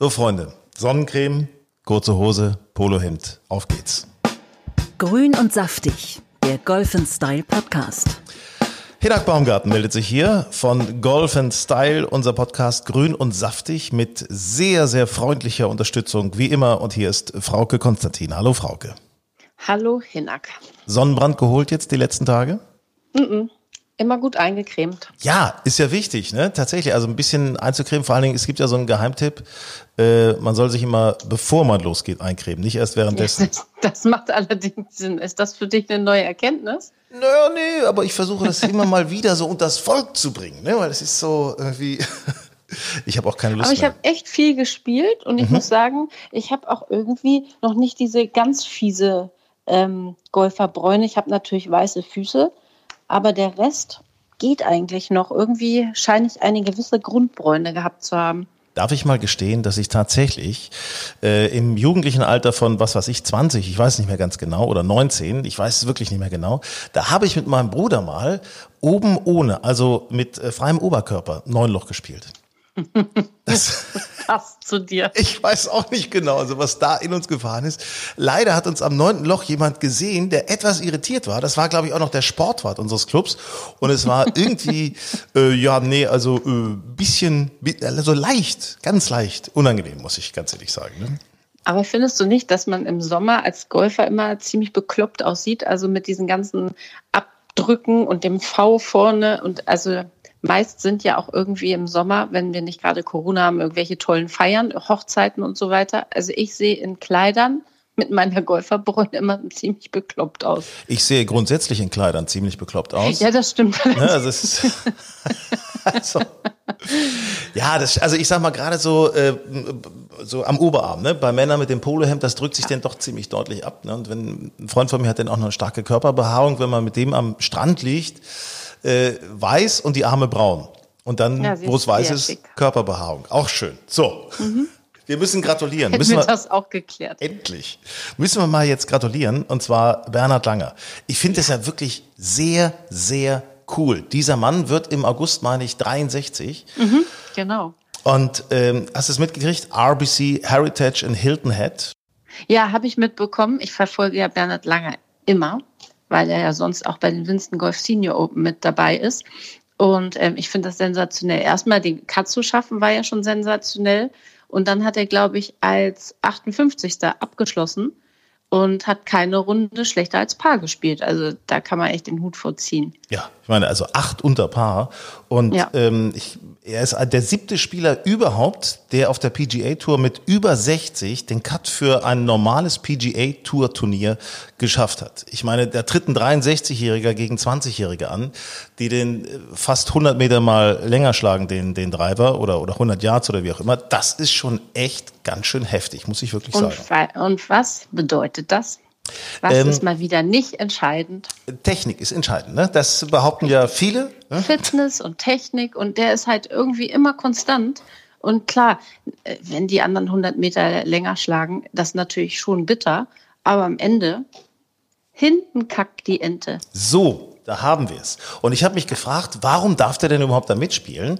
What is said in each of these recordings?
So, Freunde, Sonnencreme, kurze Hose, Polohemd, auf geht's. Grün und saftig, der Golf Style Podcast. Hinak Baumgarten meldet sich hier von Golf Style, unser Podcast Grün und saftig mit sehr, sehr freundlicher Unterstützung, wie immer. Und hier ist Frauke Konstantin. Hallo, Frauke. Hallo, Hinak. Sonnenbrand geholt jetzt die letzten Tage? Mm -mm. Immer gut eingecremt. Ja, ist ja wichtig, ne? Tatsächlich. Also ein bisschen einzucremen. Vor allen Dingen, es gibt ja so einen Geheimtipp. Äh, man soll sich immer, bevor man losgeht, eincremen, nicht erst währenddessen. Das, das macht allerdings Sinn. Ist das für dich eine neue Erkenntnis? Naja, nee, aber ich versuche das immer mal wieder so unters Volk zu bringen, ne? Weil es ist so irgendwie. Ich habe auch keine Lust Aber ich habe echt viel gespielt und ich Mhm. muss sagen, ich habe auch irgendwie noch nicht diese ganz fiese ähm, Golferbräune. Ich habe natürlich weiße Füße, aber der Rest geht eigentlich noch. Irgendwie scheine ich eine gewisse Grundbräune gehabt zu haben. Darf ich mal gestehen, dass ich tatsächlich äh, im jugendlichen Alter von, was weiß ich, 20, ich weiß nicht mehr ganz genau, oder 19, ich weiß es wirklich nicht mehr genau, da habe ich mit meinem Bruder mal oben ohne, also mit äh, freiem Oberkörper, Neunloch gespielt. Das, Passt zu dir. ich weiß auch nicht genau, also was da in uns gefahren ist. Leider hat uns am neunten Loch jemand gesehen, der etwas irritiert war. Das war, glaube ich, auch noch der Sportwart unseres Clubs. Und es war irgendwie, äh, ja, nee, also äh, bisschen, bi- also leicht, ganz leicht, unangenehm, muss ich ganz ehrlich sagen. Ne? Aber findest du nicht, dass man im Sommer als Golfer immer ziemlich bekloppt aussieht? Also mit diesen ganzen Abdrücken und dem V vorne und also meist sind ja auch irgendwie im Sommer, wenn wir nicht gerade Corona haben, irgendwelche tollen Feiern, Hochzeiten und so weiter. Also ich sehe in Kleidern mit meiner Golferbräune immer ziemlich bekloppt aus. Ich sehe grundsätzlich in Kleidern ziemlich bekloppt aus. Ja, das stimmt. Ne, also, ist, also, ja, das, also ich sag mal gerade so, äh, so am Oberarm, ne? bei Männern mit dem Polohemd, das drückt sich dann doch ziemlich deutlich ab. Ne? Und wenn ein Freund von mir hat dann auch noch eine starke Körperbehaarung, wenn man mit dem am Strand liegt, äh, weiß und die Arme braun. Und dann, Ja, wo es weiß ist, schick. Körperbehaarung. Auch schön. So. Wir müssen gratulieren. Hätten Müssen wir das auch geklärt. Endlich. Müssen wir mal jetzt gratulieren, und zwar Bernhard Langer. Ich finde es ja wirklich sehr, sehr cool. Dieser Mann wird im August, meine ich, 63. Genau. Und ähm, hast du es mitgekriegt? RBC Heritage in Hilton Head. Ja, habe ich mitbekommen. Ich verfolge ja Bernhard Langer immer, weil er ja sonst auch bei den Winston Golf Senior Open mit dabei ist. Und ähm, ich finde das sensationell. Erstmal den Cut zu schaffen, war ja schon sensationell. Und dann hat er, glaube ich, als 58. abgeschlossen und hat keine Runde schlechter als Paar gespielt. Also da kann man echt den Hut vorziehen. Ja, ich meine, also acht unter Paar. Und Ja. ähm, ich, er ist der siebte Spieler überhaupt, der auf der PGA Tour mit über 60 den Cut für ein normales PGA Tour Turnier geschafft hat. Ich meine, da tritt ein 63-Jähriger gegen 20-Jährige an, die den äh, fast 100 Meter mal länger schlagen, den, den Driver oder, oder 100 Yards oder wie auch immer. Das ist schon echt ganz schön heftig, muss ich wirklich sagen. Und, wa- und was bedeutet das? Was Ähm, ist mal wieder nicht entscheidend? Technik ist entscheidend, ne? Das behaupten ja viele. Ne? Fitness und Technik und der ist halt irgendwie immer konstant. Und klar, äh, wenn die anderen 100 Meter länger schlagen, das ist natürlich schon bitter. Aber am Ende, hinten kackt die Ente. So, da haben wir es. Und ich habe mich gefragt, warum darf der denn überhaupt da mitspielen?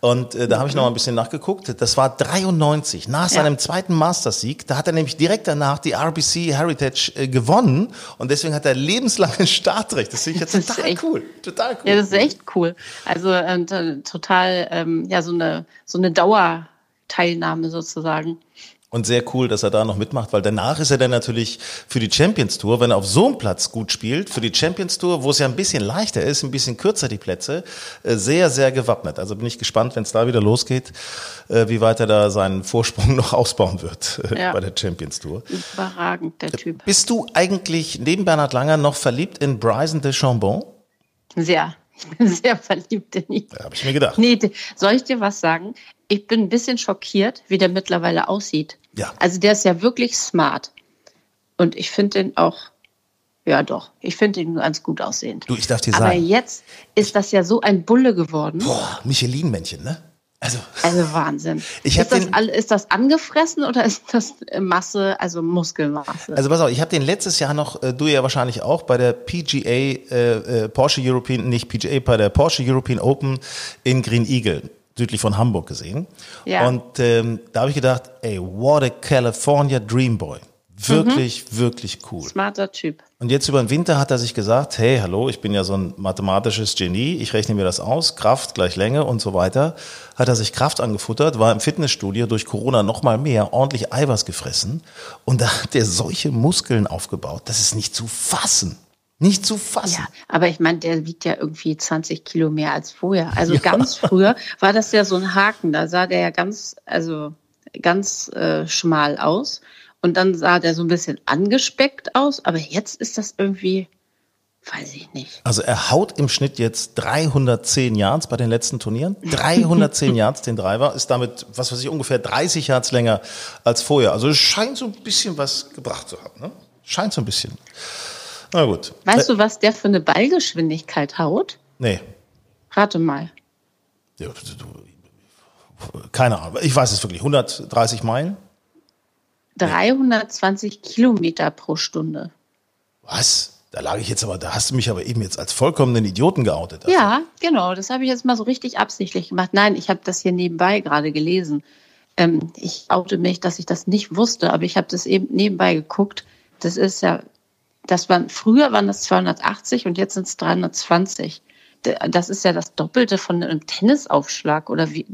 Und äh, da habe ich noch mal ein bisschen nachgeguckt. Das war 93, nach seinem zweiten Masters-Sieg. Da hat er nämlich direkt danach die RBC Heritage äh, gewonnen. Und deswegen hat er lebenslanges Startrecht. Das finde ich ja Das ist total echt- cool. Total cool. Ja, das ist echt cool. Also ähm, total, ähm, ja, so eine, so eine Dauerteilnahme sozusagen. Und sehr cool, dass er da noch mitmacht, weil danach ist er dann natürlich für die Champions Tour, wenn er auf so einem Platz gut spielt, für die Champions Tour, wo es ja ein bisschen leichter ist, ein bisschen kürzer die Plätze, äh, sehr, sehr gewappnet. Also bin ich gespannt, wenn es da wieder losgeht, äh, wie weit er da seinen Vorsprung noch ausbauen wird äh, Ja. bei der Champions Tour. Überragend, der Typ. Bist du eigentlich neben Bernhard Langer noch verliebt in Bryson de Chambon? Sehr. Ich bin sehr verliebt in ihn. Ja, habe ich mir gedacht. Nee, soll ich dir was sagen? Ich bin ein bisschen schockiert, wie der mittlerweile aussieht. Ja. Also der ist ja wirklich smart. Und ich finde den auch, ja doch, ich finde ihn ganz gut aussehend. Du, ich darf dir Aber sagen, jetzt ist das ja so ein Bulle geworden. boah, Michelin-Männchen, ne? Also, Also Wahnsinn. Ich ist, das den- ist das angefressen oder ist das Masse, also Muskelmasse? Also pass auf, ich habe den letztes Jahr noch, äh, du ja wahrscheinlich auch, bei der PGA, äh, äh, Porsche European, nicht PGA, bei der Porsche European Open in Green Eagle. Südlich von Hamburg gesehen. Ja. Und ähm, da habe ich gedacht, ey, what a California Dream Boy. Wirklich, Mhm. wirklich cool. Smarter Typ. Und jetzt über den Winter hat er sich gesagt, hey, hallo, ich bin ja so ein mathematisches Genie, ich rechne mir das aus, Kraft gleich Länge und so weiter. Hat er sich Kraft angefuttert, war im Fitnessstudio durch Corona noch mal mehr, ordentlich Eiweiß gefressen und da hat er solche Muskeln aufgebaut, das ist nicht zu fassen. Nicht zu fassen. Ja, aber ich meine, der wiegt ja irgendwie 20 Kilo mehr als vorher. Also ganz früher war das ja so ein Haken. Da sah der ja ganz, also ganz äh, schmal aus. Und dann sah der so ein bisschen angespeckt aus. Aber jetzt ist das irgendwie, weiß ich nicht. Also er haut im Schnitt jetzt 310 Yards bei den letzten Turnieren. 310 Yards den Driver, ist damit, was weiß ich, ungefähr 30 Yards länger als vorher. Also es scheint so ein bisschen was gebracht zu haben. Ne? Scheint so ein bisschen. Na gut. Weißt du, was der für eine Ballgeschwindigkeit haut? Nee. Rate mal. Ja, Keine Ahnung. Ich weiß es wirklich. 130 Meilen? 320 Kilometer pro Stunde. Was? Da lag ich jetzt aber, da hast du mich aber eben jetzt als vollkommenen Idioten geoutet. Also, Ja, genau. Das habe ich jetzt mal so richtig absichtlich gemacht. Nein, ich habe das hier nebenbei gerade gelesen. Ähm, ich oute mich, dass ich das nicht wusste, aber ich habe das eben nebenbei geguckt. Das ist ja, das waren früher waren das 280 und jetzt sind es 320. D- Das ist ja das Doppelte von einem Tennisaufschlag oder wie?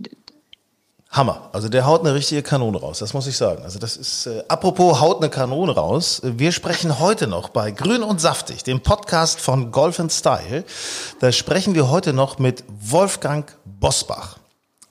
Hammer. Also der haut eine richtige Kanone raus, das muss ich sagen. Also das ist, äh, apropos haut eine Kanone raus. Wir sprechen heute noch bei Grün und Saftig, dem Podcast von Golf and Style. Da sprechen wir heute noch mit Wolfgang Bosbach.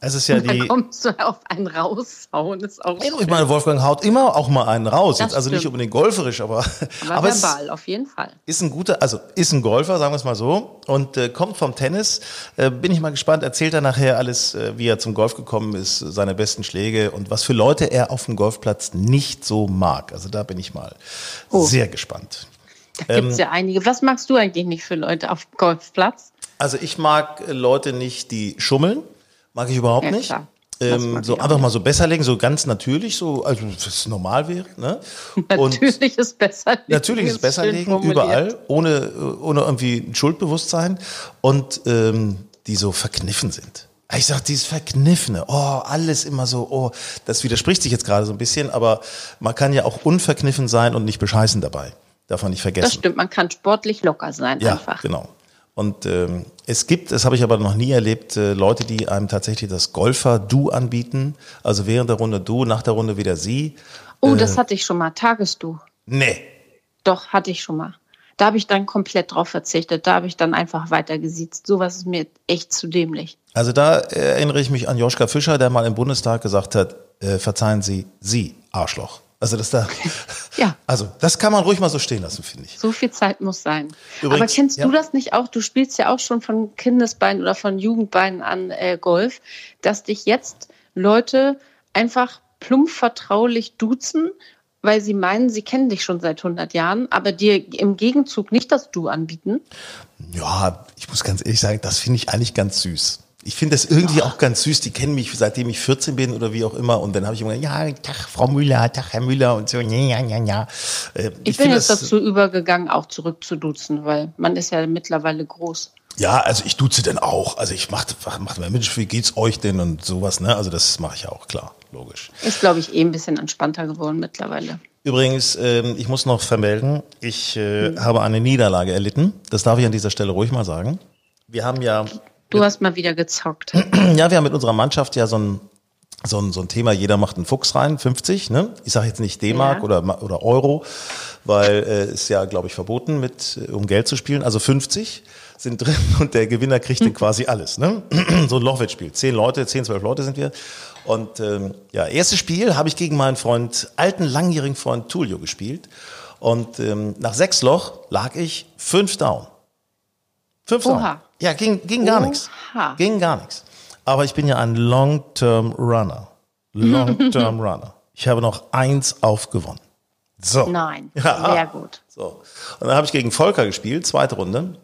Es ist ja Da die, kommst du auf einen raushauen, ist auch ich meine, Wolfgang haut immer auch mal einen raus. Das Jetzt also nicht unbedingt golferisch, aber, aber, aber es, verbal, auf jeden Fall. ist ein guter, also ist ein Golfer, sagen wir es mal so, und äh, kommt vom Tennis. Äh, bin ich mal gespannt, erzählt er nachher alles, äh, wie er zum Golf gekommen ist, seine besten Schläge und was für Leute er auf dem Golfplatz nicht so mag. Also da bin ich mal Oh. sehr gespannt. Da Ähm, gibt's ja einige. Was magst du eigentlich nicht für Leute auf dem Golfplatz? Also ich mag äh, Leute nicht, die schummeln, mag ich überhaupt Ja, nicht. Ähm, so einfach nicht. mal so besser legen, so ganz natürlich, so also es normal wäre. Ne? Natürlich ist besser. liegen, Natürlich ist besser formuliert. überall, ohne, ohne irgendwie ein Schuldbewusstsein und ähm, die so verkniffen sind. Ich sag, dieses Verkniffene, oh, alles immer so, oh, das widerspricht sich jetzt gerade so ein bisschen, aber man kann ja auch unverkniffen sein und nicht bescheißen dabei. Darf man nicht vergessen. Das stimmt, man kann sportlich locker sein Ja, einfach. genau. Und ähm, es gibt, das habe ich aber noch nie erlebt, äh, Leute, die einem tatsächlich das Golfer-Du anbieten. Also während der Runde du, nach der Runde wieder sie. Oh, Äh. das hatte ich schon mal. Tagesdu. Nee. Doch, hatte ich schon mal. Da habe ich dann komplett drauf verzichtet. Da habe ich dann einfach weiter gesiezt. Sowas ist mir echt zu dämlich. Also da äh, erinnere ich mich an Joschka Fischer, der mal im Bundestag gesagt hat, äh, verzeihen Sie, Sie, Arschloch. Also das da, Ja. also das kann man ruhig mal so stehen lassen, finde ich. So viel Zeit muss sein. Übrigens, Aber kennst ja. du das nicht auch? Du spielst ja auch schon von Kindesbeinen oder von Jugendbeinen an äh, Golf, dass dich jetzt Leute einfach plump vertraulich duzen, weil sie meinen, sie kennen dich schon seit 100 Jahren, aber dir im Gegenzug nicht das Du anbieten. Ja, ich muss ganz ehrlich sagen, das finde ich eigentlich ganz süß. Ich finde das irgendwie auch ganz süß. Die kennen mich seitdem ich 14 bin oder wie auch immer. Und dann habe ich immer gesagt, ja, Tag, Frau Müller, Tag, Herr Müller und so, ja, ja, ja, ja. Äh, Ich, bin finde jetzt dazu übergegangen, auch zurück zu duzen, weil man ist ja mittlerweile groß. Ja, also ich duze denn auch. Also ich mache, mach, mach, Mensch, wie geht's euch denn und sowas, ne? Also das mache ich ja auch, klar, logisch. Ist, glaube ich, eh ein bisschen entspannter geworden mittlerweile. Übrigens, ähm, ich muss noch vermelden, ich äh, habe eine Niederlage erlitten. Das darf ich an dieser Stelle ruhig mal sagen. Wir haben ja, Du hast mal wieder gezockt. ja, wir haben mit unserer Mannschaft ja so ein, so ein, so ein Thema, jeder macht einen Fuchs rein, 50, ne? Ich sage jetzt nicht D-Mark Ja. oder, oder Euro, weil äh, ist ja, glaube ich, verboten, mit, äh, um Geld zu spielen. Also 50 sind drin und der Gewinner kriegt dann quasi alles, ne? so ein Lochwettspiel. Zehn Leute, zehn, zwölf Leute sind wir. Und ähm, ja, erstes Spiel habe ich gegen meinen Freund, alten, langjährigen Freund Tulio gespielt. Und ähm, nach sechs Loch lag ich fünf down. Fünf down. Ja, ging, ging gar nichts. Ging gar nichts. Aber ich bin ja ein Long-Term Runner. Long-Term Runner. Ich habe noch eins aufgewonnen. So. Nein, Ja. sehr gut. So. Und dann habe ich gegen Volker gespielt, zweite Runde.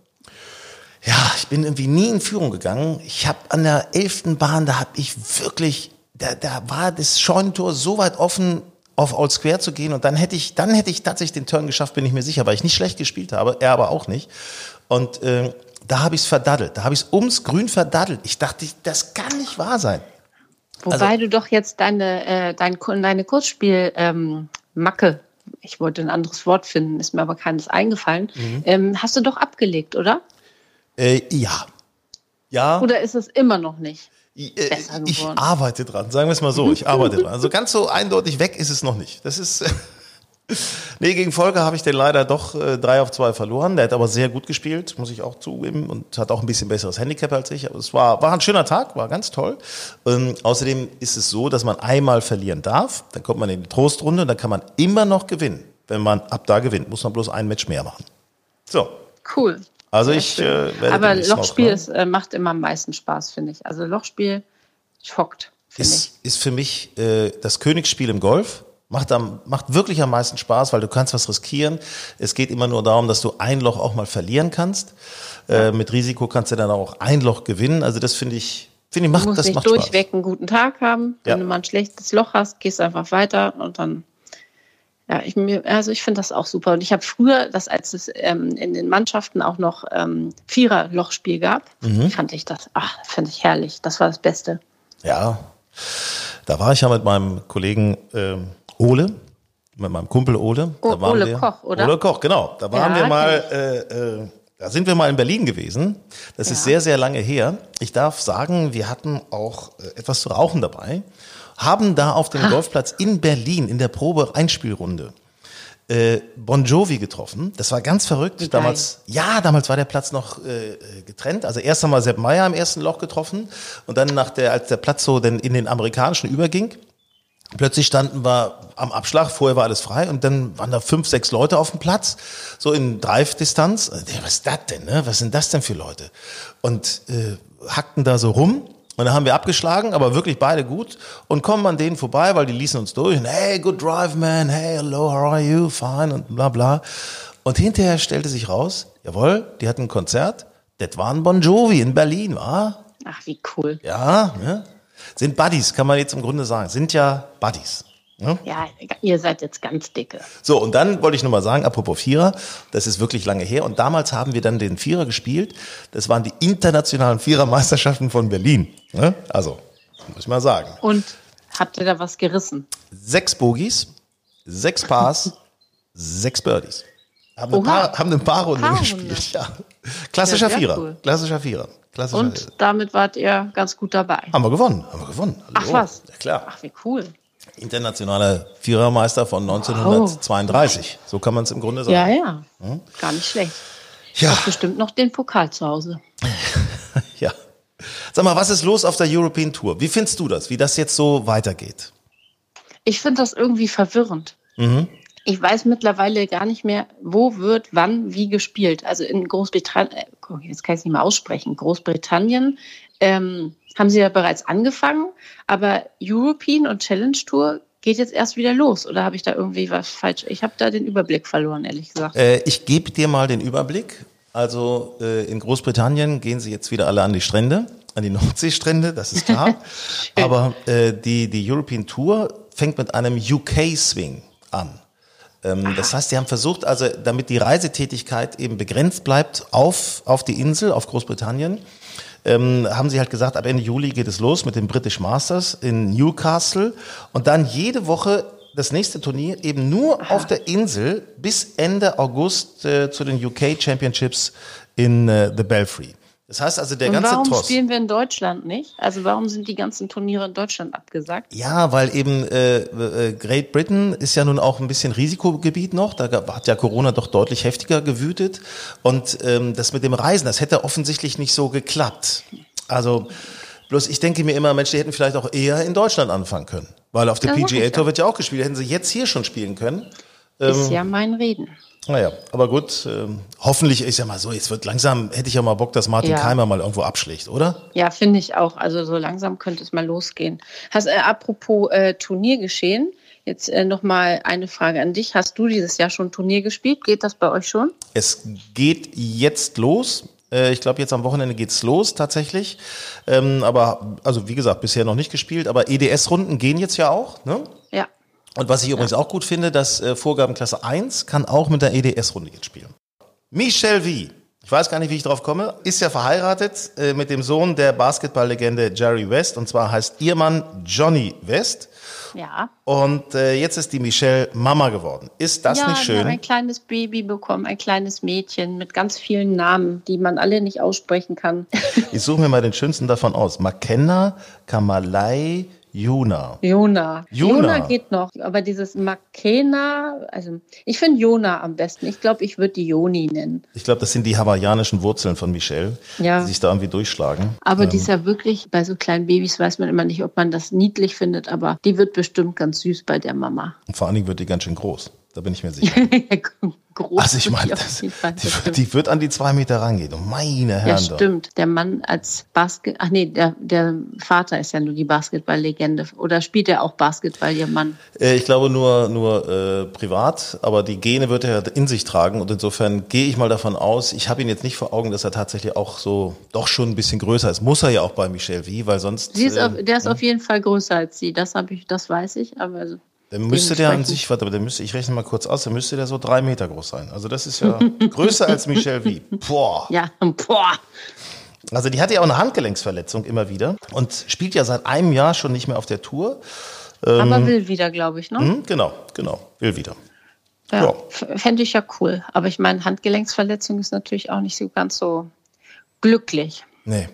Ja, ich bin irgendwie nie in Führung gegangen. Ich habe an der elften Bahn, da habe ich wirklich, da, da war das Scheunentor so weit offen, auf Old Square zu gehen und dann hätte ich, dann hätte ich tatsächlich den Turn geschafft, bin ich mir sicher, weil ich nicht schlecht gespielt habe, er aber auch nicht. Und äh, da habe ich es verdaddelt. Da habe ich es ums Grün verdaddelt. Ich dachte, das kann nicht wahr sein. Wobei Also- du doch jetzt deine, äh, dein, deine Kurzspiel ähm, Macke, ich wollte ein anderes Wort finden, ist mir aber keines eingefallen, Mhm. ähm, hast du doch abgelegt, oder? Äh, ja. Ja. Oder ist es immer noch nicht? Ich, äh, ich arbeite dran, sagen wir es mal so. Ich arbeite dran. Also ganz so eindeutig weg ist es noch nicht. Das ist. nee, gegen Volker habe ich den leider doch äh, drei auf zwei verloren. Der hat aber sehr gut gespielt, muss ich auch zugeben, und hat auch ein bisschen besseres Handicap als ich. Aber es war, war ein schöner Tag, war ganz toll. Ähm, außerdem ist es so, dass man einmal verlieren darf, dann kommt man in die Trostrunde und dann kann man immer noch gewinnen. Wenn man ab da gewinnt, muss man bloß ein Match mehr machen. So. Cool. Also Sehr ich äh, werde Aber mal Lochspiel ist, äh, macht immer am meisten Spaß, finde ich. Also Lochspiel schockt, ist, ist für mich äh, das Königsspiel im Golf. Macht, am, macht wirklich am meisten Spaß, weil du kannst was riskieren. Es geht immer nur darum, dass du ein Loch auch mal verlieren kannst. Äh, mit Risiko kannst du dann auch ein Loch gewinnen. Also das finde ich, finde ich, macht, Du musst das nicht durchweg einen guten Tag haben. Wenn Ja. du mal ein schlechtes Loch hast, gehst einfach weiter und dann. Ja, ich, mir- also ich finde das auch super. Und ich habe früher, das als es ähm, in den Mannschaften auch noch ähm, Vierer-Lochspiel gab, Mhm. fand ich das, ach, fand ich herrlich. Das war das Beste. Spaß. Ja, da war ich ja mit meinem Kollegen ähm, Ole, mit meinem Kumpel Ole. O- Da waren Ole wir, Koch, oder? Ole Koch, genau. Da waren Ja, wir mal, äh, äh, da sind wir mal in Berlin gewesen. Das ist Ja. sehr, sehr lange her. Ich darf sagen, wir hatten auch äh, etwas zu rauchen dabei, haben da auf dem Golfplatz in Berlin in der Probe-Einspielrunde äh, Bon Jovi getroffen. Das war ganz verrückt. Wie Damals, ja, damals war der Platz noch äh, äh, getrennt. Also erst einmal Sepp Meyer im ersten Loch getroffen und dann nach der, als der Platz so denn in den amerikanischen überging, Plötzlich standen wir am Abschlag, vorher war alles frei und dann waren da fünf, sechs Leute auf dem Platz, so in Drive-Distanz. Dachte, Was ist das denn, ne? Was sind das denn für Leute? Und äh, hackten da so rum und dann haben wir abgeschlagen, aber wirklich beide gut und kommen an denen vorbei, weil die ließen uns durch. Und, hey, good drive, man. Hey, hello, how are you? Fine und bla bla. Und hinterher stellte sich raus, jawohl, die hatten ein Konzert. Das war ein Bon Jovi in Berlin, war? Ach, wie cool. Ja, ne? Sind Buddies, kann man jetzt im Grunde sagen. Sind ja Buddies. Ne? Ja, ihr seid jetzt ganz dicke. So, und dann wollte ich nur mal sagen, apropos Vierer, das ist wirklich lange her. Und damals haben wir dann den Vierer gespielt. Das waren die internationalen Vierermeisterschaften von Berlin. Ne? Also, muss ich mal sagen. Und habt ihr da was gerissen? Sechs Bogies, sechs Pars, sechs Birdies. Haben Oha. Paar, haben eine Paarrunde Paarrunde. gespielt. Ja. Klassischer Ja, Vierer. cool. Klassischer Vierer. Klassischer Und damit wart ihr ganz gut dabei. Haben wir gewonnen. Haben wir gewonnen. Ach Hallo. was? Ja, klar. Ach, wie cool. Internationaler Vierermeister von 1932. So kann man es im Grunde sagen. Ja, ja. Gar nicht schlecht. Ja, Bestimmt noch den Pokal zu Hause. ja. Sag mal, was ist los auf der European Tour? Wie findest du das, wie das jetzt so weitergeht? Ich finde das irgendwie verwirrend. Ich weiß mittlerweile gar nicht mehr, wo wird wann wie gespielt. Also in Großbritannien, äh, jetzt kann ich es nicht mehr aussprechen, Großbritannien ähm, haben sie ja bereits angefangen, aber European und Challenge Tour geht jetzt erst wieder los. Oder habe ich da irgendwie was falsch? Ich habe da den Überblick verloren, ehrlich gesagt. Äh, ich gebe dir mal den Überblick. Also äh, in Großbritannien gehen sie jetzt wieder alle an die Strände, an die Nordseestrände, das ist klar. Aber äh, die, die European Tour fängt mit einem UK-Swing an. Ähm, das heißt, sie haben versucht, also damit die Reisetätigkeit eben begrenzt bleibt auf, auf die Insel, auf Großbritannien, ähm, haben sie halt gesagt, ab Ende Juli geht es los mit dem British Masters in Newcastle und dann jede Woche das nächste Turnier eben nur auf der Insel bis Ende August äh, zu den UK Championships in äh, The Belfry. Das heißt also, der Und ganze warum Tross. spielen wir in Deutschland nicht? Also warum sind die ganzen Turniere in Deutschland abgesagt? Ja, weil eben äh, äh, Great Britain ist ja nun auch ein bisschen Risikogebiet noch. Da hat ja Corona doch deutlich heftiger gewütet. Und ähm, das mit dem Reisen, das hätte offensichtlich nicht so geklappt. Also bloß ich denke mir immer, Mensch, die hätten vielleicht auch eher in Deutschland anfangen können. Weil auf der PGA Tour wird ja auch gespielt. Hätten sie jetzt hier schon spielen können. Ist ja mein Reden. Naja, aber gut, ähm, hoffentlich ist ja mal so, jetzt wird langsam, hätte ich ja mal Bock, dass Martin Ja. Keimer mal irgendwo abschlägt, oder? Ja, finde ich auch. Also so langsam könnte es mal losgehen. Hast, äh, apropos äh, Turniergeschehen, jetzt äh, nochmal eine Frage an dich. Hast du dieses Jahr schon Turnier gespielt? Geht das bei euch schon? Es geht jetzt los. Äh, Ich glaube, jetzt am Wochenende geht's los tatsächlich. Ähm, aber, also wie gesagt, bisher noch nicht gespielt, aber EDS-Runden gehen jetzt ja auch. Ne? Ja. Und was ich übrigens auch gut finde, dass äh, Vorgabenklasse 1 kann auch mit der EDS-Runde jetzt spielen. Michel V. Ich weiß gar nicht, wie ich drauf komme. Ist ja verheiratet äh, mit dem Sohn der Basketballlegende Jerry West. Und zwar heißt ihr Mann Johnny West. Ja. Und äh, jetzt ist die Michelle Mama geworden. Ist das ja, nicht wir haben schön? ein kleines Baby bekommen, ein kleines Mädchen mit ganz vielen Namen, die man alle nicht aussprechen kann. Ich suche mir mal den schönsten davon aus. Makenna Kamalai. Jona. Jona. Jona geht noch, aber dieses Makena, also ich finde Jona am besten. Ich glaube, ich würde die Joni nennen. Ich glaube, das sind die hawaiianischen Wurzeln von Michelle, Ja. die sich da irgendwie durchschlagen. Aber die ist ja wirklich, bei so kleinen Babys weiß man immer nicht, ob man das niedlich findet, aber die wird bestimmt ganz süß bei der Mama. Und vor allen Dingen wird die ganz schön groß. Da bin ich mir sicher. Groß Also ich meine, das- die, die wird an die zwei Meter rangehen. Oh, meine Ja, Herren. doch. stimmt. Der Mann als Basket, ach nee, der, der Vater ist ja nur die Basketballlegende. Oder spielt er auch Basketball, ihr Mann? Äh, Ich glaube nur, nur äh, privat, aber die Gene wird er in sich tragen und insofern gehe ich mal davon aus, ich habe ihn jetzt nicht vor Augen, dass er tatsächlich auch so doch schon ein bisschen größer ist. Muss er ja auch bei Michelle Wie, weil sonst Sie ist äh, auf, der ist auf jeden Fall größer als sie. Das habe ich, das weiß ich. Aber also, dann müsste der an sich, warte, aber der müsste, ich rechne mal kurz aus, dann müsste der so drei Meter groß sein. Also das ist ja größer als Michelle Wie. Boah. ja, boah. Also die hatte ja auch eine Handgelenksverletzung immer wieder und spielt ja seit einem Jahr schon nicht mehr auf der Tour. aber will wieder, glaube ich, ne? Hm, genau, genau, will wieder. Ja, Ja. Fände ich ja cool. Aber ich meine, Handgelenksverletzung ist natürlich auch nicht so ganz so glücklich. Nee.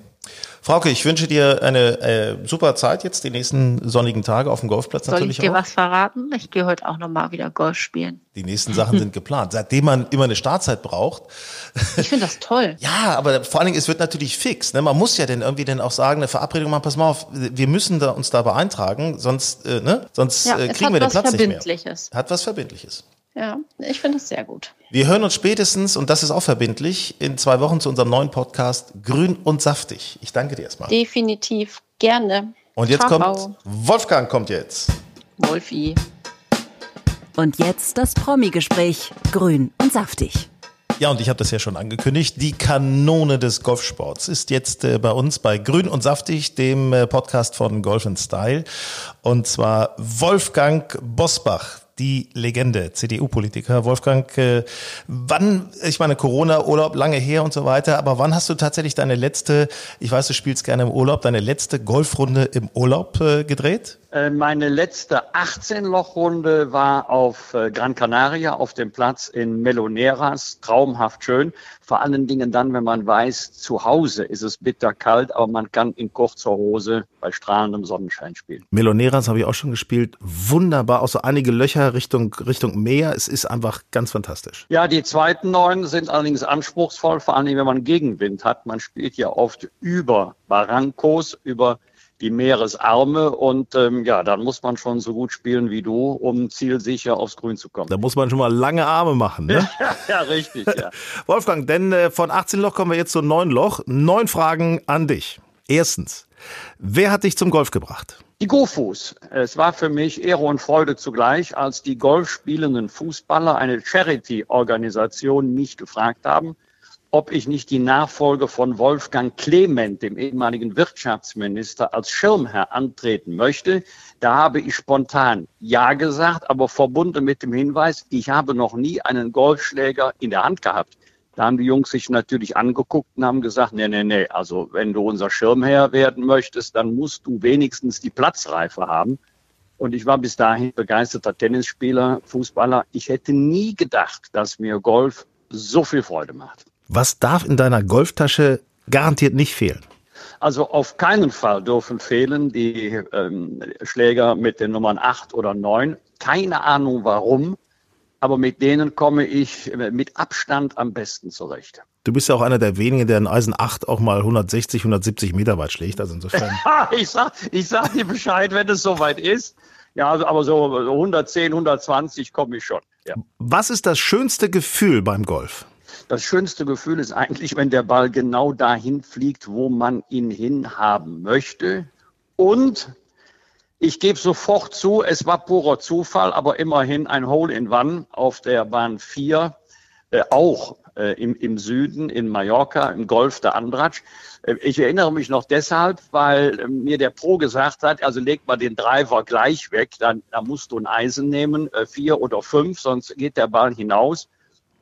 Frauke, ich wünsche dir eine äh, super Zeit jetzt, die nächsten sonnigen Tage auf dem Golfplatz Soll ich natürlich dir auch. was verraten? Ich gehe heute auch nochmal wieder Golf spielen. Die nächsten Sachen sind geplant. Seitdem man immer eine Startzeit braucht. Ich finde das toll. Ja, aber vor allen Dingen, es wird natürlich fix. Ne? Man muss ja dann irgendwie dann auch sagen, eine Verabredung machen, pass mal auf, wir müssen da, uns da beeintragen, sonst, äh, ne? sonst Ja, äh, kriegen hat wir den was Platz nicht mehr. Verbindliches. Hat was Verbindliches. Ja, ich finde das sehr gut. Wir hören uns spätestens, und das ist auch verbindlich, in zwei Wochen zu unserem neuen Podcast Grün und Saftig. Ich danke dir erstmal. Definitiv gerne. Und jetzt Ciao. kommt, Wolfgang kommt jetzt. Wolfi. Und jetzt das Promi-Gespräch. Grün und saftig. Ja, und ich habe das ja schon angekündigt. Die Kanone des Golfsports ist jetzt äh, bei uns bei Grün und Saftig, dem äh, Podcast von Golf Style. Und zwar Wolfgang Bosbach, die Legende, CDU-Politiker. Wolfgang, äh, wann, ich meine, Corona-Urlaub lange her und so weiter, aber wann hast du tatsächlich deine letzte, ich weiß, du spielst gerne im Urlaub, deine letzte Golfrunde im Urlaub äh, gedreht? Äh, Meine letzte 18-Loch-Runde war auf äh, Gran Canaria auf dem Platz in Meloneras. Traumhaft schön. Vor allen Dingen dann, wenn man weiß, zu Hause ist es bitterkalt, aber man kann in kurzer Hose bei strahlendem Sonnenschein spielen. Meloneras habe ich auch schon gespielt. Wunderbar, auch so einige Löcher Richtung, Richtung Meer. Es ist einfach ganz fantastisch. Ja, die zweiten neun sind allerdings anspruchsvoll, vor allen Dingen, wenn man Gegenwind hat. Man spielt ja oft über Barrancos, über die Meeresarme und ähm, ja, dann muss man schon so gut spielen wie du, um zielsicher aufs Grün zu kommen. Da muss man schon mal lange Arme machen. Ne? ja, richtig, ja. Wolfgang, denn äh, von 18 Loch kommen wir jetzt zu 9 Loch. Neun Fragen an dich. Erstens, wer hat dich zum Golf gebracht? Die Gofus. Es war für mich Ehre und Freude zugleich, als die golfspielenden Fußballer eine Charity-Organisation mich gefragt haben, ob ich nicht die Nachfolge von Wolfgang Clement, dem ehemaligen Wirtschaftsminister, als Schirmherr antreten möchte. Da habe ich spontan Ja gesagt, aber verbunden mit dem Hinweis, ich habe noch nie einen Golfschläger in der Hand gehabt. Da haben die Jungs sich natürlich angeguckt und haben gesagt, nee, nee, nee, also wenn du unser Schirmherr werden möchtest, dann musst du wenigstens die Platzreife haben. Und ich war bis dahin begeisterter Tennisspieler, Fußballer. Ich hätte nie gedacht, dass mir Golf so viel Freude macht. Was darf in deiner Golftasche garantiert nicht fehlen? Also auf keinen Fall dürfen fehlen die ähm, Schläger mit den Nummern 8 oder 9. Keine Ahnung warum, aber mit denen komme ich äh, mit Abstand am besten zurecht. Du bist ja auch einer der wenigen, der in Eisen 8 auch mal 160, 170 Meter weit schlägt. Also insofern. Ich sag, ich sag dir Bescheid, wenn es soweit ist. Ja, also, aber so 110, 120 komme ich schon. Ja. Was ist das schönste Gefühl beim Golf? Das schönste Gefühl ist eigentlich, wenn der Ball genau dahin fliegt, wo man ihn hinhaben möchte. Und ich gebe sofort zu, es war purer Zufall, aber immerhin ein Hole-in-One auf der Bahn 4, äh, auch äh, im, im Süden, in Mallorca, im Golf der Andratsch. Äh, ich erinnere mich noch deshalb, weil äh, mir der Pro gesagt hat, also leg mal den Driver gleich weg, dann, dann musst du ein Eisen nehmen, äh, vier oder fünf, sonst geht der Ball hinaus.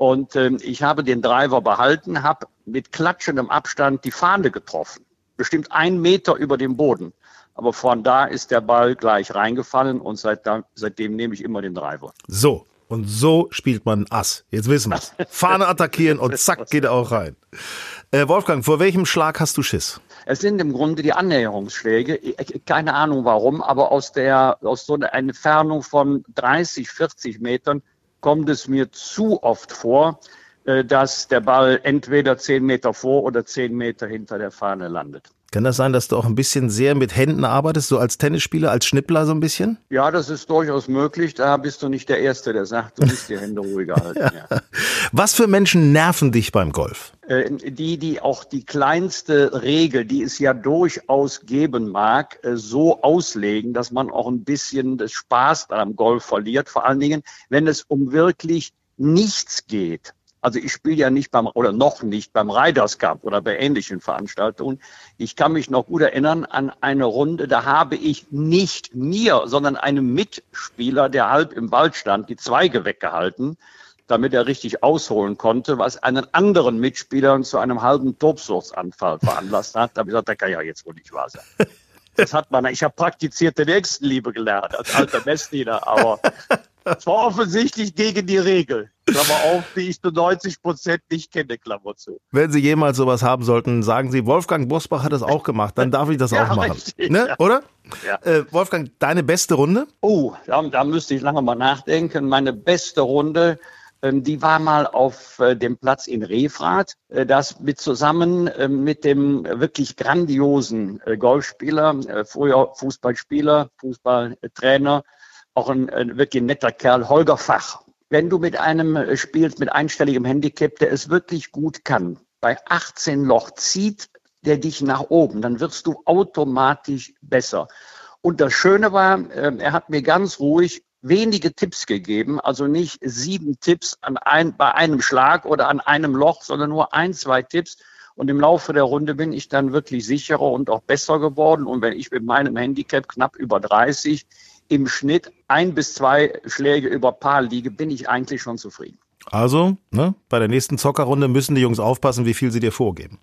Und ähm, ich habe den Driver behalten, habe mit klatschendem Abstand die Fahne getroffen. Bestimmt ein Meter über dem Boden. Aber von da ist der Ball gleich reingefallen und seit da, seitdem nehme ich immer den Driver. So, und so spielt man Ass. Jetzt wissen wir Fahne attackieren und zack, geht er auch rein. Äh, Wolfgang, vor welchem Schlag hast du Schiss? Es sind im Grunde die Annäherungsschläge. Keine Ahnung warum, aber aus der, aus so einer Entfernung von 30, 40 Metern kommt es mir zu oft vor, äh, dass der Ball entweder 10 Meter vor oder 10 Meter hinter der Fahne landet. Kann das sein, dass du auch ein bisschen sehr mit Händen arbeitest, so als Tennisspieler, als Schnippler so ein bisschen? Ja, das ist durchaus möglich. Da bist du nicht der Erste, der sagt, du musst die Hände ruhiger halten. ja. Was für Menschen nerven dich beim Golf? Äh, die, die auch die kleinste Regel, die es ja durchaus geben mag, äh, so auslegen, dass man auch ein bisschen Spaß beim Golf verliert. Vor allen Dingen, wenn es um wirklich nichts geht. Also ich spiele ja nicht beim oder noch nicht beim Riders Cup oder bei ähnlichen Veranstaltungen. Ich kann mich noch gut erinnern an eine Runde, da habe ich nicht mir, sondern einem Mitspieler, der halb im Ball stand, die Zweige weggehalten, damit er richtig ausholen konnte, was einen anderen Mitspieler zu einem halben Tobsuchtsanfall veranlasst hat. Da habe ich gesagt, das kann ja jetzt wohl nicht wahr sein. Das hat man, ich habe praktizierte Nächstenliebe gelernt als alter Messdiener, aber es war offensichtlich gegen die Regel. Klammer auf, die ich zu 90 Prozent nicht kenne, Klammer zu. Wenn Sie jemals sowas haben sollten, sagen Sie, Wolfgang Bosbach hat das auch gemacht, dann darf ich das ja, auch machen. Richtig, ne? Ja. Oder? Ja. Äh, Wolfgang, deine beste Runde? Oh, da, da müsste ich lange mal nachdenken. Meine beste Runde, ähm, die war mal auf äh, dem Platz in Refrath. Äh, das mit zusammen äh, mit dem wirklich grandiosen äh, Golfspieler, äh, früher Fußballspieler, Fußballtrainer, auch ein, ein wirklich netter Kerl, Holger Fach. Wenn du mit einem äh, spielst mit einstelligem Handicap, der es wirklich gut kann, bei 18 Loch zieht der dich nach oben, dann wirst du automatisch besser. Und das Schöne war, äh, er hat mir ganz ruhig wenige Tipps gegeben, also nicht sieben Tipps an ein, bei einem Schlag oder an einem Loch, sondern nur ein, zwei Tipps. Und im Laufe der Runde bin ich dann wirklich sicherer und auch besser geworden. Und wenn ich mit meinem Handicap knapp über 30 im Schnitt ein bis zwei Schläge über Paar liege, bin ich eigentlich schon zufrieden. Also, ne, bei der nächsten Zockerrunde müssen die Jungs aufpassen, wie viel sie dir vorgeben.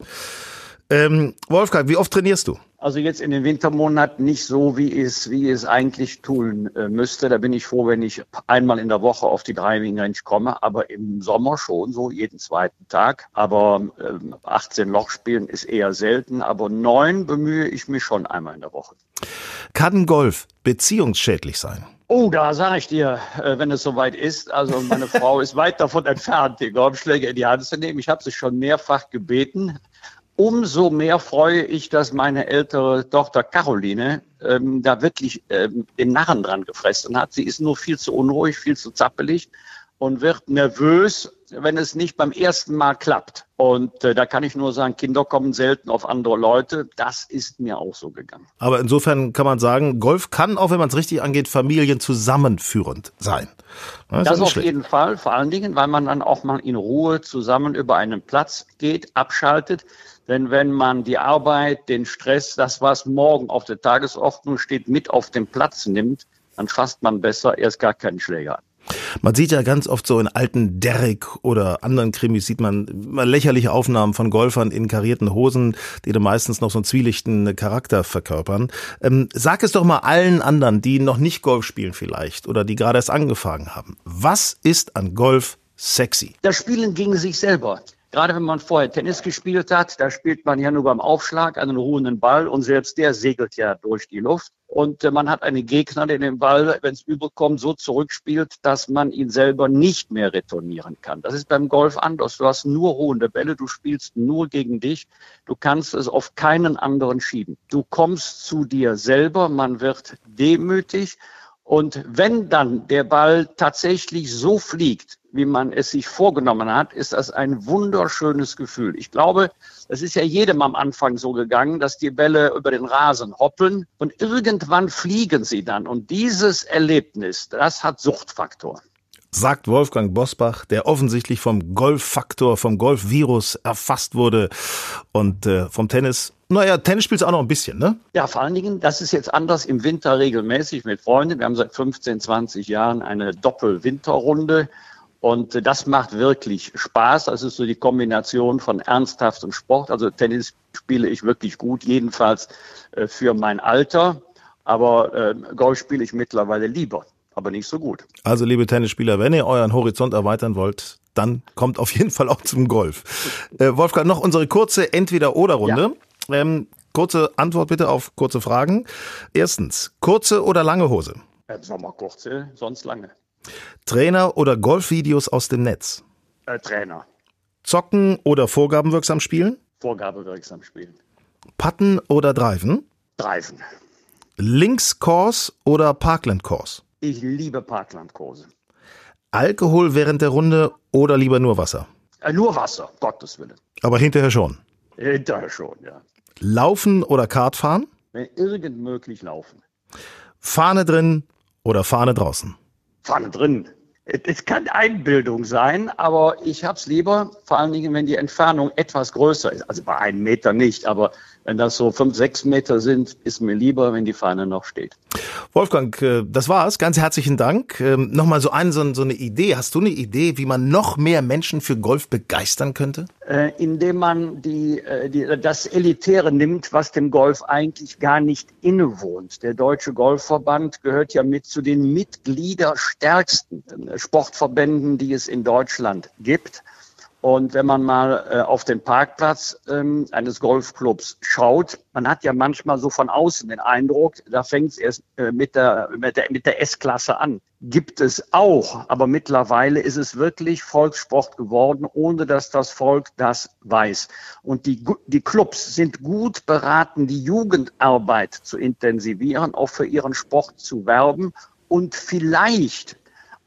Ähm, Wolfgang, wie oft trainierst du? Also jetzt in den Wintermonaten nicht so, wie es, wie es eigentlich tun äh, müsste. Da bin ich froh, wenn ich einmal in der Woche auf die Driving Range komme, aber im Sommer schon so, jeden zweiten Tag. Aber äh, 18 Loch spielen ist eher selten, aber neun bemühe ich mich schon einmal in der Woche. Kann Golf beziehungsschädlich sein? Oh, da sage ich dir, äh, wenn es soweit ist. Also meine Frau ist weit davon entfernt, die Golfschläge in die Hand zu nehmen. Ich habe sie schon mehrfach gebeten. Umso mehr freue ich, dass meine ältere Tochter Caroline ähm, da wirklich ähm, den Narren dran gefressen hat. Sie ist nur viel zu unruhig, viel zu zappelig und wird nervös, wenn es nicht beim ersten Mal klappt. Und äh, da kann ich nur sagen, Kinder kommen selten auf andere Leute. Das ist mir auch so gegangen. Aber insofern kann man sagen, Golf kann, auch wenn man es richtig angeht, Familien zusammenführend sein. Das, das auf schlecht. jeden Fall, vor allen Dingen, weil man dann auch mal in Ruhe zusammen über einen Platz geht, abschaltet. Denn wenn man die Arbeit, den Stress, das, was morgen auf der Tagesordnung steht, mit auf den Platz nimmt, dann fasst man besser erst gar keinen Schläger an. Man sieht ja ganz oft so in alten Derrick oder anderen Krimis sieht man lächerliche Aufnahmen von Golfern in karierten Hosen, die dann meistens noch so einen zwielichten Charakter verkörpern. Ähm, sag es doch mal allen anderen, die noch nicht Golf spielen vielleicht oder die gerade erst angefangen haben. Was ist an Golf sexy? Das Spielen gegen sich selber. Gerade wenn man vorher Tennis gespielt hat, da spielt man ja nur beim Aufschlag einen ruhenden Ball und selbst der segelt ja durch die Luft. Und äh, man hat einen Gegner, der den Ball, wenn es überkommt, so zurückspielt, dass man ihn selber nicht mehr retournieren kann. Das ist beim Golf anders. Du hast nur ruhende Bälle, du spielst nur gegen dich. Du kannst es auf keinen anderen schieben. Du kommst zu dir selber, man wird demütig. Und wenn dann der Ball tatsächlich so fliegt, wie man es sich vorgenommen hat, ist das ein wunderschönes Gefühl. Ich glaube, es ist ja jedem am Anfang so gegangen, dass die Bälle über den Rasen hoppeln und irgendwann fliegen sie dann. Und dieses Erlebnis, das hat Suchtfaktor sagt Wolfgang Bosbach, der offensichtlich vom Golffaktor, vom Golfvirus erfasst wurde und äh, vom Tennis. Naja, Tennis spielst du auch noch ein bisschen, ne? Ja, vor allen Dingen, das ist jetzt anders im Winter regelmäßig mit Freunden. Wir haben seit 15, 20 Jahren eine Doppel-Winterrunde Und das macht wirklich Spaß. Das ist so die Kombination von ernsthaft und Sport. Also Tennis spiele ich wirklich gut, jedenfalls äh, für mein Alter. Aber äh, Golf spiele ich mittlerweile lieber, aber nicht so gut. Also liebe Tennisspieler, wenn ihr euren Horizont erweitern wollt, dann kommt auf jeden Fall auch zum Golf. Äh, Wolfgang, noch unsere kurze Entweder-Oder-Runde. Ja. Ähm, kurze Antwort bitte auf kurze Fragen. Erstens, kurze oder lange Hose? Wir kurze, sonst lange. Trainer oder Golfvideos aus dem Netz? Äh, Trainer. Zocken oder vorgabenwirksam spielen? Vorgabewirksam spielen. Putten oder Driven? Driven. Linkskurs oder Parklandkurs? Ich liebe Parklandkurse. Alkohol während der Runde oder lieber nur Wasser? Äh, nur Wasser, Gottes Willen. Aber hinterher schon? Hinterher schon, ja. Laufen oder Kart fahren? Wenn irgend möglich laufen. Fahne drin oder Fahne draußen? Fahne drin. Es kann Einbildung sein, aber ich hab's lieber, vor allen Dingen, wenn die Entfernung etwas größer ist. Also bei einem Meter nicht, aber wenn das so fünf, sechs Meter sind, ist mir lieber, wenn die Fahne noch steht. Wolfgang, äh, das war's. Ganz herzlichen Dank. Ähm, nochmal so, ein, so, eine Idee. Hast du eine Idee, wie man noch mehr Menschen für Golf begeistern könnte? Äh, indem man die, äh, die, das Elitäre nimmt, was dem Golf eigentlich gar nicht innewohnt. Der Deutsche Golfverband gehört ja mit zu den mitgliederstärksten Sportverbänden, die es in Deutschland gibt. Und wenn man mal äh, auf den Parkplatz ähm, eines Golfclubs schaut, man hat ja manchmal so von außen den Eindruck, da fängt es erst äh, mit der, mit der, mit der S-Klasse an. Gibt es auch, aber mittlerweile ist es wirklich Volkssport geworden, ohne dass das Volk das weiß. Und die, die Clubs sind gut beraten, die Jugendarbeit zu intensivieren, auch für ihren Sport zu werben und vielleicht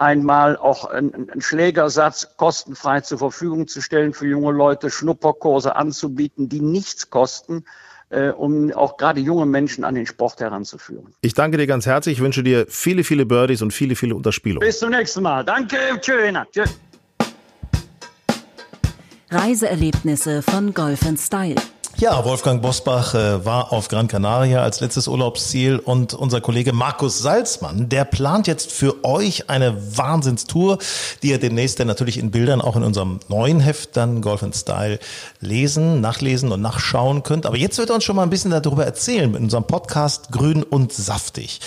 einmal auch einen, Schlägersatz kostenfrei zur Verfügung zu stellen für junge Leute, Schnupperkurse anzubieten, die nichts kosten, äh, um auch gerade junge Menschen an den Sport heranzuführen. Ich danke dir ganz herzlich. Ich wünsche dir viele, viele Birdies und viele, viele Unterspielungen. Bis zum nächsten Mal. Danke. Tschüss. Tschüss. Reiseerlebnisse von Golf Style. Ja, Wolfgang Bosbach äh, war auf Gran Canaria als letztes Urlaubsziel und unser Kollege Markus Salzmann, der plant jetzt für euch eine Wahnsinnstour, die ihr demnächst dann natürlich in Bildern auch in unserem neuen Heft dann Golf and Style lesen, nachlesen und nachschauen könnt. Aber jetzt wird er uns schon mal ein bisschen darüber erzählen mit unserem Podcast Grün und Saftig.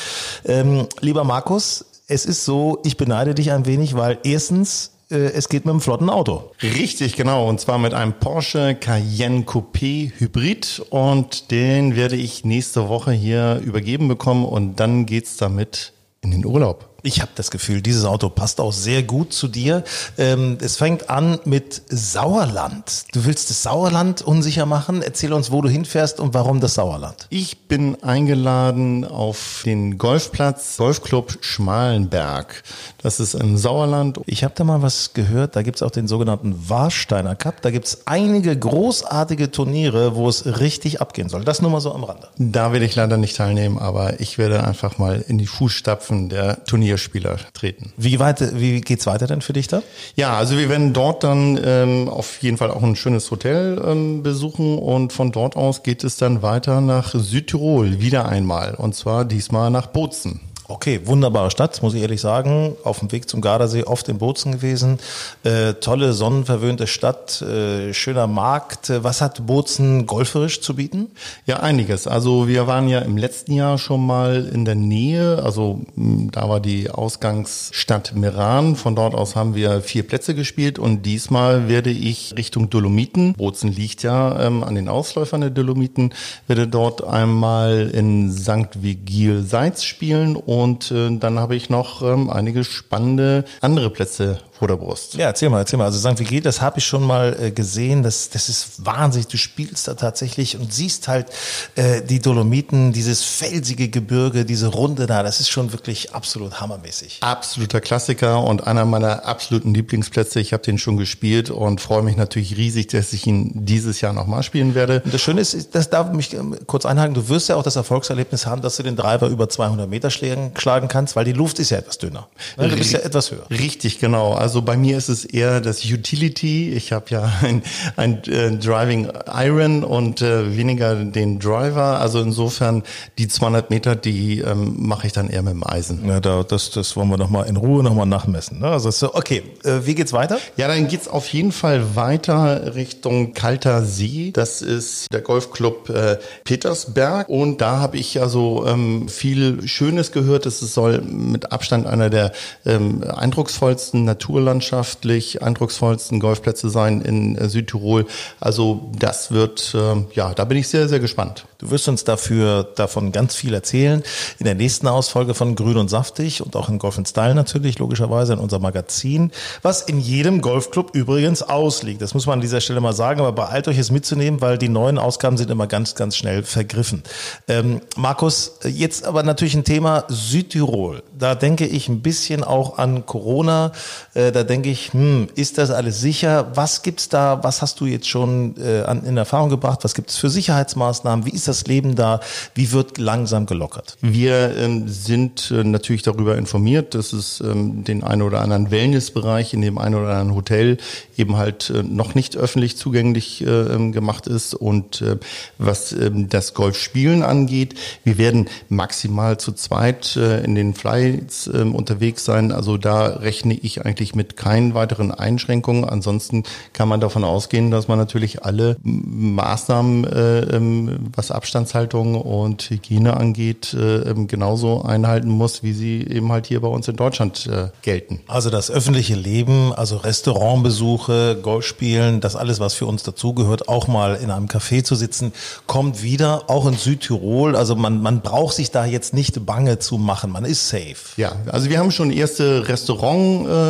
Ähm, lieber Markus, es ist so, ich beneide dich ein wenig, weil erstens äh, es geht mit einem flotten Auto. Richtig, genau. Und zwar mit einem Porsche Cayenne Coupé Hybrid. Und den werde ich nächste Woche hier übergeben bekommen. Und dann geht's damit in den Urlaub. Ich habe das Gefühl, dieses Auto passt auch sehr gut zu dir. Ähm, es fängt an mit Sauerland. Du willst das Sauerland unsicher machen. Erzähl uns, wo du hinfährst und warum das Sauerland. Ich bin eingeladen auf den Golfplatz Golfclub Schmalenberg. Das ist im Sauerland. Ich habe da mal was gehört. Da gibt's auch den sogenannten Warsteiner Cup. Da gibt's einige großartige Turniere, wo es richtig abgehen soll. Das nur mal so am Rande. Da will ich leider nicht teilnehmen, aber ich werde einfach mal in die Fußstapfen der Turniere Turnierspieler treten. Wie, weit, wie geht's weiter denn für dich da? Ja, also wir werden dort dann ähm, auf jeden Fall auch ein schönes Hotel ähm, besuchen und von dort aus geht es dann weiter nach Südtirol wieder einmal und zwar diesmal nach Bozen. Okay, wunderbare Stadt, muss ich ehrlich sagen. Auf dem Weg zum Gardasee oft in Bozen gewesen. Äh, tolle, sonnenverwöhnte Stadt, äh, schöner Markt. Was hat Bozen golferisch zu bieten? Ja, einiges. Also wir waren ja im letzten Jahr schon mal in der Nähe. Also da war die Ausgangsstadt Meran. Von dort aus haben wir vier Plätze gespielt und diesmal werde ich Richtung Dolomiten. Bozen liegt ja ähm, an den Ausläufern der Dolomiten. Werde dort einmal in St. Vigil Seitz spielen und äh, dann habe ich noch ähm, einige spannende andere Plätze vor der Brust. Ja, erzähl mal, erzähl mal. Also St. Vigil, das habe ich schon mal äh, gesehen. Das, das ist wahnsinnig. Du spielst da tatsächlich und siehst halt äh, die Dolomiten, dieses felsige Gebirge, diese Runde da. Das ist schon wirklich absolut hammermäßig. Absoluter Klassiker und einer meiner absoluten Lieblingsplätze. Ich habe den schon gespielt und freue mich natürlich riesig, dass ich ihn dieses Jahr nochmal spielen werde. Und das Schöne ist, das darf mich ähm, kurz einhaken. Du wirst ja auch das Erfolgserlebnis haben, dass du den Driver über 200 Meter schlagen kannst, weil die Luft ist ja etwas dünner. Ne? Du bist ja etwas höher. Richtig, genau. Also bei mir ist es eher das Utility. Ich habe ja ein, ein äh, Driving Iron und äh, weniger den Driver. Also insofern die 200 Meter, die ähm, mache ich dann eher mit dem Eisen. Ja, da, das, das wollen wir noch mal in Ruhe noch mal nachmessen. Ne? Also so, okay, äh, wie geht's weiter? Ja, dann geht's auf jeden Fall weiter Richtung Kalter See. Das ist der Golfclub äh, Petersberg und da habe ich also ähm, viel Schönes gehört. Es soll mit Abstand einer der ähm, eindrucksvollsten, naturlandschaftlich eindrucksvollsten Golfplätze sein in äh, Südtirol. Also das wird, äh, ja, da bin ich sehr, sehr gespannt. Du wirst uns dafür davon ganz viel erzählen in der nächsten Ausfolge von Grün und Saftig und auch in Golf Style natürlich, logischerweise in unserem Magazin, was in jedem Golfclub übrigens ausliegt. Das muss man an dieser Stelle mal sagen, aber beeilt euch es mitzunehmen, weil die neuen Ausgaben sind immer ganz, ganz schnell vergriffen. Ähm, Markus, jetzt aber natürlich ein Thema Südtirol. Da denke ich ein bisschen auch an Corona. Äh, da denke ich, hm, ist das alles sicher? Was gibt's da? Was hast du jetzt schon äh, an, in Erfahrung gebracht? Was gibt es für Sicherheitsmaßnahmen? Wie ist das Leben da? Wie wird langsam gelockert? Wir ähm, sind äh, natürlich darüber informiert, dass es ähm, den einen oder anderen Wellnessbereich in dem einen oder anderen Hotel eben halt äh, noch nicht öffentlich zugänglich äh, ähm, gemacht ist. Und äh, was ähm, das Golfspielen angeht, wir werden maximal zu zweit äh, in den Flights äh, unterwegs sein. Also da rechne ich eigentlich mit keinen weiteren Einschränkungen. Ansonsten kann man davon ausgehen, dass man natürlich alle Maßnahmen, äh, ähm, was Abstandshaltung und Hygiene angeht, äh, ähm, genauso einhalten muss, wie sie eben halt hier bei uns in Deutschland äh, gelten. Also das öffentliche Leben, also Restaurantbesuche, Golfspielen, das alles, was für uns dazugehört, auch mal in einem Café zu sitzen, kommt wieder, auch in Südtirol. Also man, man braucht sich da jetzt nicht bange zu machen, man ist safe. Ja, also wir haben schon erste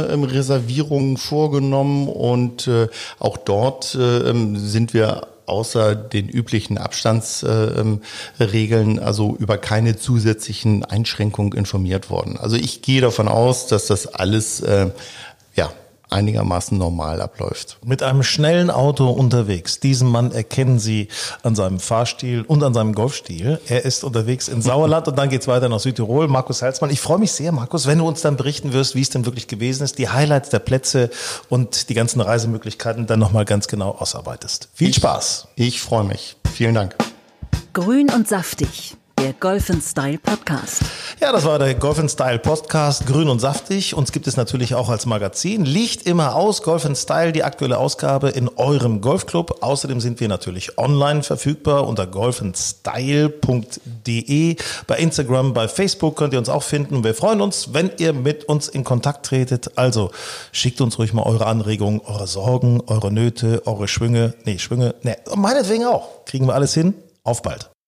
äh, vorgenommen und äh, auch dort äh, ähm, sind wir außer den üblichen Abstandsregeln äh, also über keine zusätzlichen Einschränkungen informiert worden. Also ich gehe davon aus, dass das alles äh, ja einigermaßen normal abläuft. Mit einem schnellen Auto unterwegs. Diesen Mann erkennen Sie an seinem Fahrstil und an seinem Golfstil. Er ist unterwegs in Sauerland und dann geht's weiter nach Südtirol. Markus Halsmann, ich freue mich sehr, Markus, wenn du uns dann berichten wirst, wie es denn wirklich gewesen ist, die Highlights der Plätze und die ganzen Reisemöglichkeiten dann nochmal ganz genau ausarbeitest. Viel ich, Spaß. Ich freue mich. Vielen Dank. Grün und saftig der Golf Style Podcast. Ja, das war der Golf Style Podcast, grün und saftig. Uns gibt es natürlich auch als Magazin. Liegt immer aus, Golf Style, die aktuelle Ausgabe in eurem Golfclub. Außerdem sind wir natürlich online verfügbar unter golfenstyle.de. Bei Instagram, bei Facebook könnt ihr uns auch finden. Wir freuen uns, wenn ihr mit uns in Kontakt tretet. Also schickt uns ruhig mal eure Anregungen, eure Sorgen, eure Nöte, eure Schwünge. Nee, Schwünge, nee, meinetwegen auch. Kriegen wir alles hin. Auf bald.